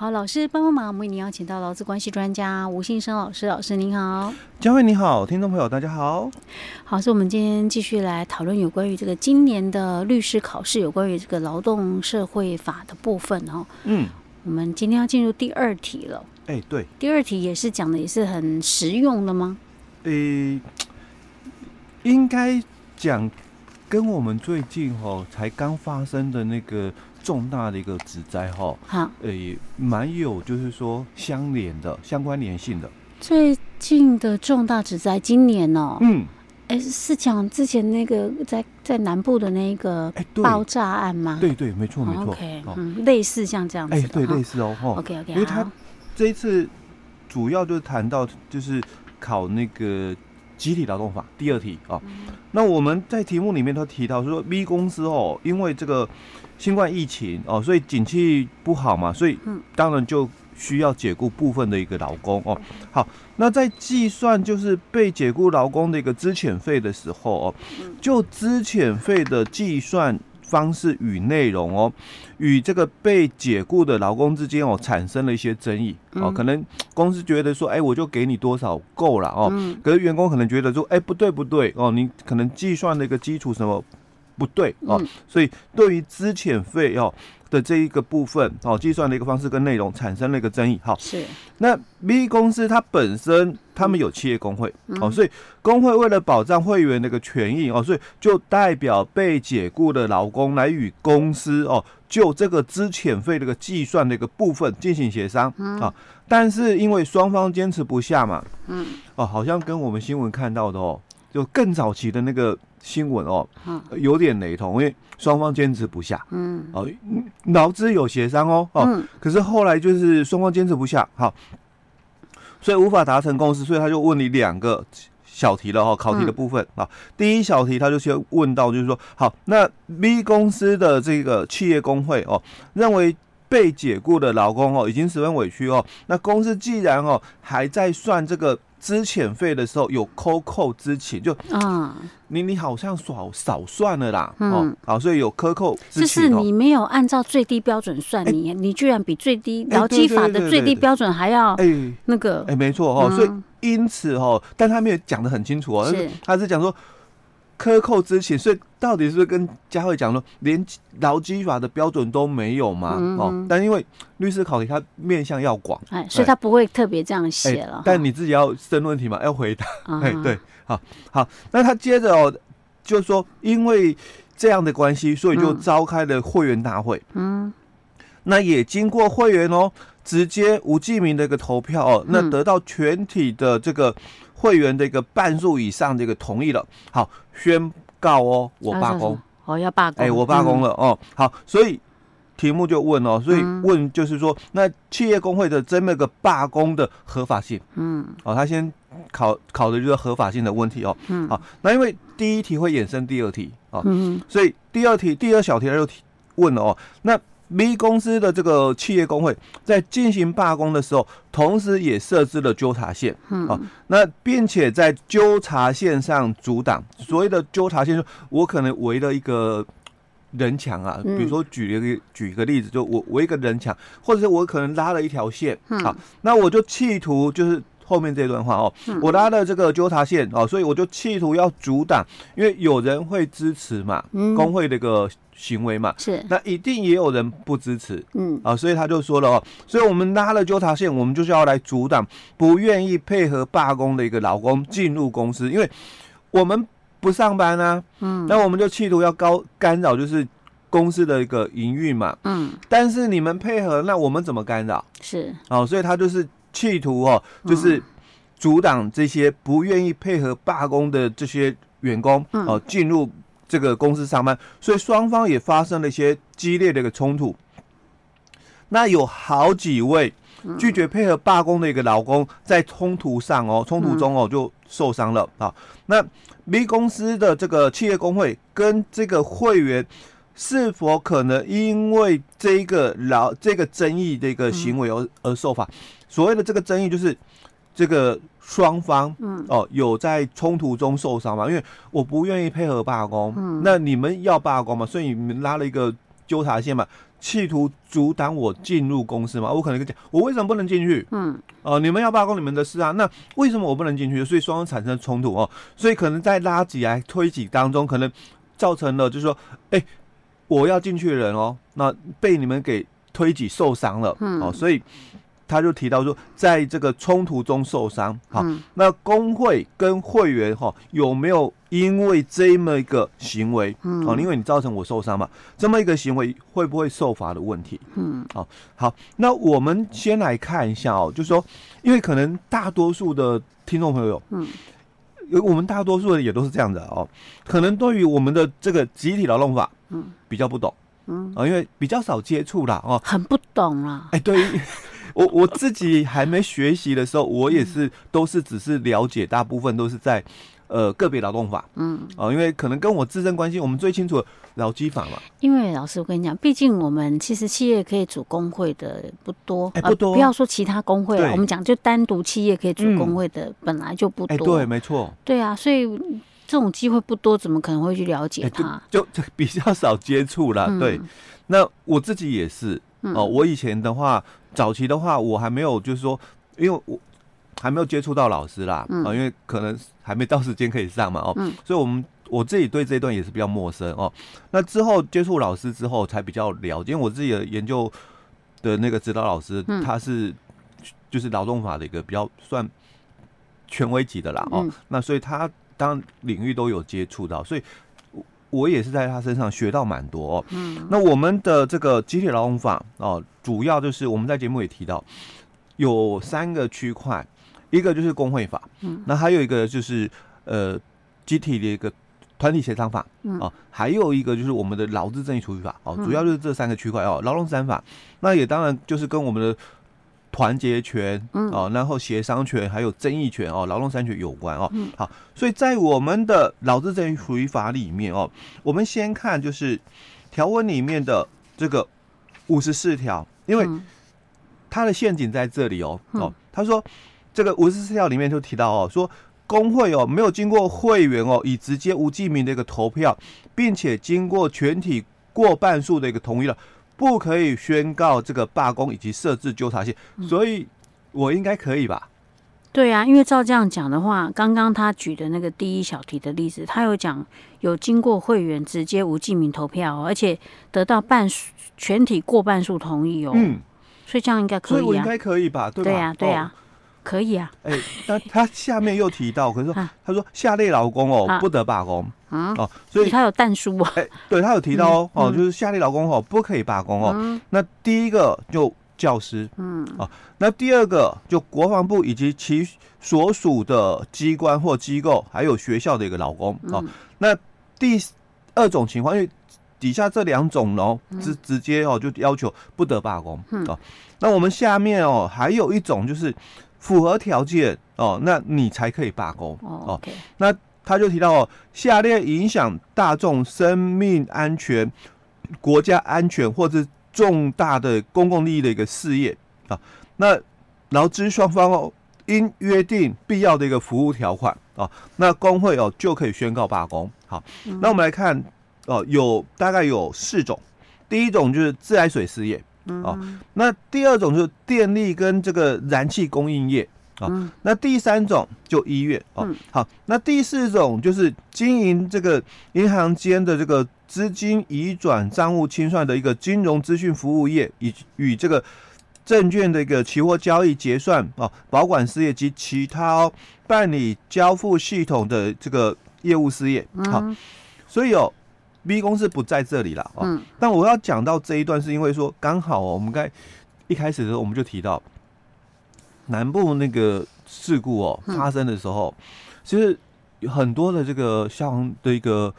好，老师帮帮忙，我们为您邀请到劳资关系专家吴信生老师，老师您好，佳慧你好，听众朋友大家好，好，是我们今天继续来讨论有关于这个今年的律师考试，有关于这个劳动社会法的部分哦。嗯，我们今天要进入第二题了。哎、欸，对，第二题也是讲的也是很实用的吗？呃、欸，应该讲跟我们最近哦才刚发生的那个。重大的一个指摘哈，好，呃，也蛮有就是说相连的、相关联性的。最近的重大职灾，今年哦，嗯，哎、欸，是讲之前那个在在南部的那个爆炸案吗？欸、对，对对，没错没错。OK，嗯，类似像这样子。哎、欸，对，类似哦。OK OK，因为他这一次主要就是谈到就是考那个集体劳动法第二题啊、嗯。那我们在题目里面都提到说，B 公司哦，因为这个。新冠疫情哦，所以景气不好嘛，所以当然就需要解雇部分的一个劳工哦。好，那在计算就是被解雇劳工的一个资遣费的时候哦，就资遣费的计算方式与内容哦，与这个被解雇的劳工之间哦产生了一些争议哦。可能公司觉得说，哎，我就给你多少够了哦，可是员工可能觉得说，哎，不对不对哦，你可能计算的一个基础什么？不对哦，所以对于资遣费哦的这一个部分哦，计算的一个方式跟内容产生了一个争议。好，是那 B 公司它本身他们有企业工会哦，所以工会为了保障会员的一个权益哦，所以就代表被解雇的劳工来与公司哦就这个资遣费这个计算的一个部分进行协商啊。但是因为双方坚持不下嘛，嗯哦，好像跟我们新闻看到的哦，就更早期的那个。新闻哦，有点雷同，因为双方坚持不下，嗯，哦，劳资有协商哦，哦，可是后来就是双方坚持不下，好，所以无法达成共识，所以他就问你两个小题了哈，考题的部分啊，第一小题他就先问到，就是说，好，那 B 公司的这个企业工会哦，认为被解雇的劳工哦已经十分委屈哦，那公司既然哦还在算这个。资遣费的时候有扣扣资遣，就啊，你你好像少少算了啦，嗯，哦，好，所以有克扣就是你没有按照最低标准算，你你居然比最低劳基法的最低标准还要哎那个哎，没错哦，所以因此哦，但他没有讲的很清楚哦，是他是讲说。克扣之前，所以到底是不是跟佳慧讲说，连劳基法的标准都没有吗？嗯、哦，但因为律师考题它面向要广，哎，所以他不会特别这样写了、欸。但你自己要申问题嘛，要回答。哎、嗯，对，好，好，那他接着哦，就是说，因为这样的关系，所以就召开了会员大会。嗯，那也经过会员哦，直接无记名的一个投票哦，那得到全体的这个。会员的一个半数以上这个同意了，好，宣告哦，我罢工，哦，要罢工，哎，我罢工了、嗯、哦，好，所以题目就问哦，所以问就是说，嗯、那企业工会的这么个罢工的合法性，嗯，哦，他先考考的就是合法性的问题哦，嗯，好，那因为第一题会衍生第二题哦，嗯，所以第二题第二小题他就提问了哦，那。B 公司的这个企业工会在进行罢工的时候，同时也设置了纠察线，嗯，啊，那并且在纠察线上阻挡。所谓的纠察线，就我可能围了一个人墙啊，比如说举一个举一个例子，就我围一个人墙，或者是我可能拉了一条线，嗯好，那我就企图就是后面这段话哦，我拉了这个纠察线哦，所以我就企图要阻挡，因为有人会支持嘛，工会这个。行为嘛，是。那一定也有人不支持，嗯。啊，所以他就说了哦，所以我们拉了纠察线，我们就是要来阻挡不愿意配合罢工的一个劳工进入公司，因为我们不上班啊，嗯，那我们就企图要高干扰就是公司的一个营运嘛，嗯，但是你们配合，那我们怎么干扰？是。哦，所以他就是企图哦，就是阻挡这些不愿意配合罢工的这些员工哦进入。这个公司上班，所以双方也发生了一些激烈的一个冲突。那有好几位拒绝配合罢工的一个劳工，在冲突上哦，冲突中哦就受伤了啊。那 B 公司的这个企业工会跟这个会员，是否可能因为这一个劳这个争议的一个行为而而受罚？所谓的这个争议就是这个。双方，嗯，哦，有在冲突中受伤吗？因为我不愿意配合罢工，嗯，那你们要罢工嘛，所以你们拉了一个纠察线嘛，企图阻挡我进入公司嘛？我可能跟你讲，我为什么不能进去？嗯，哦、呃，你们要罢工，你们的事啊。那为什么我不能进去？所以双方产生冲突哦。所以可能在拉挤来推挤当中，可能造成了就是说，哎、欸，我要进去的人哦，那被你们给推挤受伤了。嗯，哦，所以。他就提到说，在这个冲突中受伤，好，嗯、那工会跟会员哈有没有因为这么一个行为，嗯，因为你造成我受伤嘛，这么一个行为会不会受罚的问题？嗯，好，好，那我们先来看一下哦，就是说，因为可能大多数的听众朋友，嗯，我们大多数人也都是这样的哦，可能对于我们的这个集体劳动法，嗯，比较不懂，嗯，啊，因为比较少接触啦，哦，很不懂啊，哎，对。我我自己还没学习的时候，我也是都是只是了解，大部分都是在呃个别劳动法，嗯，哦，因为可能跟我自身关系，我们最清楚劳基法嘛。因为老师，我跟你讲，毕竟我们其实企业可以组工会的不多，哎，不多，不要说其他工会了，我们讲就单独企业可以组工会的本来就不多，对，没错，对啊，所以这种机会不多，怎么可能会去了解它？就就 比较少接触了，对。那我自己也是哦，我以前的话。早期的话，我还没有，就是说，因为我还没有接触到老师啦，嗯、啊，因为可能还没到时间可以上嘛，哦，嗯、所以我们我自己对这一段也是比较陌生哦。那之后接触老师之后，才比较了解，因为我自己的研究的那个指导老师，嗯、他是就是劳动法的一个比较算权威级的啦，哦，嗯、那所以他当领域都有接触到，所以。我也是在他身上学到蛮多哦。嗯，那我们的这个集体劳动法哦，主要就是我们在节目也提到，有三个区块，一个就是工会法，嗯，那还有一个就是呃集体的一个团体协商法，嗯，哦，还有一个就是我们的劳资争议处理法哦，主要就是这三个区块哦，劳动三法，那也当然就是跟我们的。团结权，嗯哦，然后协商权，还有争议权哦，劳动三权有关哦。好，所以在我们的劳资争议处理法里面哦，我们先看就是条文里面的这个五十四条，因为它的陷阱在这里哦。哦，他说这个五十四条里面就提到哦，说工会哦没有经过会员哦以直接无记名的一个投票，并且经过全体过半数的一个同意了。不可以宣告这个罢工以及设置纠察线，所以我应该可以吧？对啊，因为照这样讲的话，刚刚他举的那个第一小题的例子，他有讲有经过会员直接无记名投票，而且得到半数全体过半数同意哦。嗯，所以这样应该可以啊。所以我应该可以吧？对吧？对呀，对呀。可以啊，哎、欸，那他下面又提到，可是说，他说下列劳工哦不得罢工。啊，哦，所以他有但书啊，哎，对他有提到哦，哦，就是下列劳工哦不可以罢工哦，那第一个就教师，嗯，哦，那第二个就国防部以及其所属的机关或机构，还有学校的一个劳工。哦，那第二种情况，因为底下这两种哦，直直接哦就要求不得罢工。哦，那我们下面哦还有一种就是。符合条件哦，那你才可以罢工哦。那他就提到哦，下列影响大众生命安全、国家安全或者重大的公共利益的一个事业啊，那劳资双方哦应约定必要的一个服务条款啊，那工会哦就可以宣告罢工。好，嗯、那我们来看哦，有大概有四种，第一种就是自来水事业。哦，那第二种就是电力跟这个燃气供应业啊，哦，那第三种就医院哦。好，那第四种就是经营这个银行间的这个资金移转、账务清算的一个金融资讯服务业，以与这个证券的一个期货交易结算哦，保管事业及其他哦办理交付系统的这个业务事业。好，所以有。B 公司不在这里了哦，嗯、但我要讲到这一段，是因为说刚好哦，我们该一开始的时候我们就提到南部那个事故哦发生的时候，嗯、其实有很多的这个消防的一个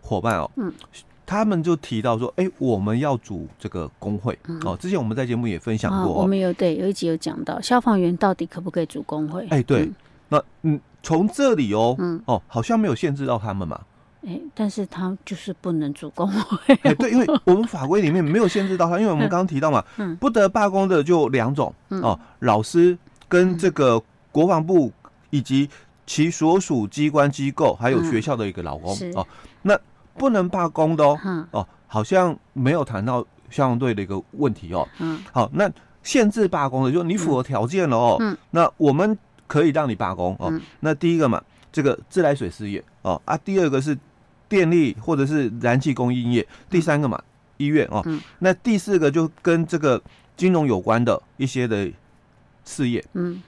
伙伴哦，嗯，他们就提到说，哎，我们要组这个工会、嗯、哦。之前我们在节目也分享过、哦哦，我们有对有一集有讲到消防员到底可不可以组工会？哎，对，嗯那嗯，从这里哦，嗯哦，好像没有限制到他们嘛。哎、欸，但是他就是不能组工会。哎，对，因为我们法规里面没有限制到他，因为我们刚刚提到嘛，嗯、不得罢工的就两种、嗯、哦，老师跟这个国防部以及其所属机关机构，还有学校的一个劳工、嗯、哦，那不能罢工的哦，嗯、哦，好像没有谈到消防队的一个问题哦。嗯，好，那限制罢工的，就是你符合条件了哦。嗯，那我们可以让你罢工哦。嗯那第一个嘛，这个自来水事业哦啊，第二个是电力或者是燃气供应业，第三个嘛，医院哦。嗯，那第四个就跟这个金融有关的一些的事业。嗯，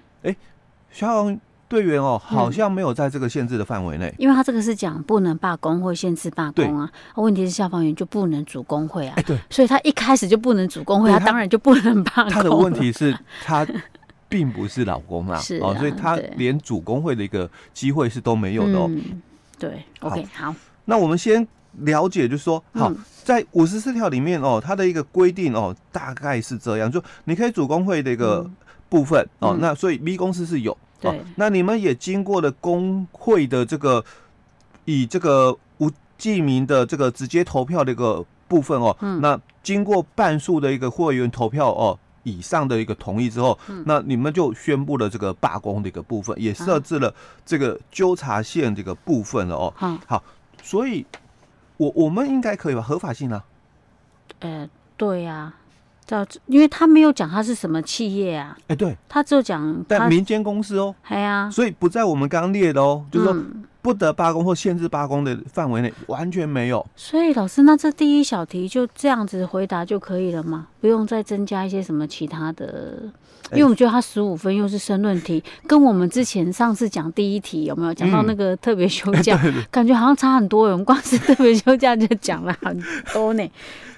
消防队员哦，好像没有在这个限制的范围内。因为他这个是讲不能罢工或限制罢工啊，问题是消防员就不能组工会啊，哎，对，所以他一开始就不能组工会，他当然就不能罢工。他的问题是，他并不是劳工啊，是哦，所以他连主工会的一个机会是都没有的哦。嗯、对，OK，好。那我们先了解，就是说，好，在五十四条里面哦，它的一个规定哦，大概是这样，就你可以主工会的一个部分哦，那所以 B 公司是有。对，那你们也经过了工会的这个以这个无记名的这个直接投票的一个部分哦，嗯，那经过半数的一个会员投票哦以上的一个同意之后，嗯，那你们就宣布了这个罢工的一个部分，也设置了这个纠察线这个部分了哦，嗯，好，所以我我们应该可以吧？合法性呢？呃，对呀。因为他没有讲他是什么企业啊，哎，对，他只有讲但民间公司哦，哎呀，所以不在我们刚列的哦，就是说不得罢工或限制罢工的范围内，完全没有。所以老师，那这第一小题就这样子回答就可以了吗？不用再增加一些什么其他的？因为我觉得他十五分又是申论题，跟我们之前上次讲第一题有没有讲到那个特别休假，感觉好像差很多。我们光是特别休假就讲了很多呢，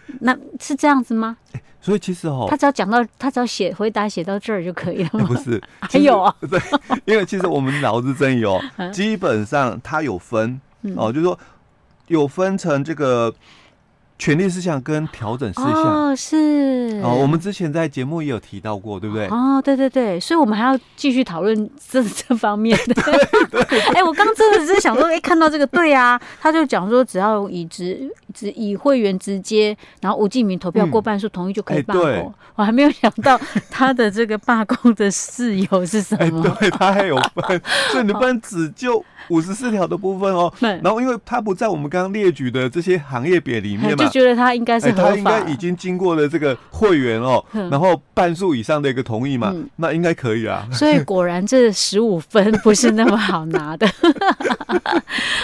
那是这样子吗？所以其实哦，他只要讲到，他只要写回答写到这儿就可以了吗？不是，还有啊，对，因为其实我们劳资争议哦，基本上它有分哦，就是说有分成这个权利事项跟调整事项哦，是哦，我们之前在节目也有提到过，对不对？哦，对对对，所以我们还要继续讨论这这方面的。哎，我刚真的只是想说，哎，看到这个，对啊，他就讲说，只要以直直以会员直接，然后吴敬明投票过半数同意就可以罢工。我还没有想到 他的这个罢工的事由是什么？对，他还有分，所以你不能只就五十四条的部分哦。然后，因为他不在我们刚刚列举的这些行业别里面嘛。就觉得他应该是他应该已经经过了这个会员哦，然后半数以上的一个同意嘛，那应该可以啊。所以果然这十五分不是那么好拿的。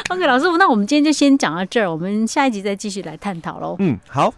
OK，老师，那我们今天就先讲到这儿，我们下一集再继续来探讨喽。嗯，好。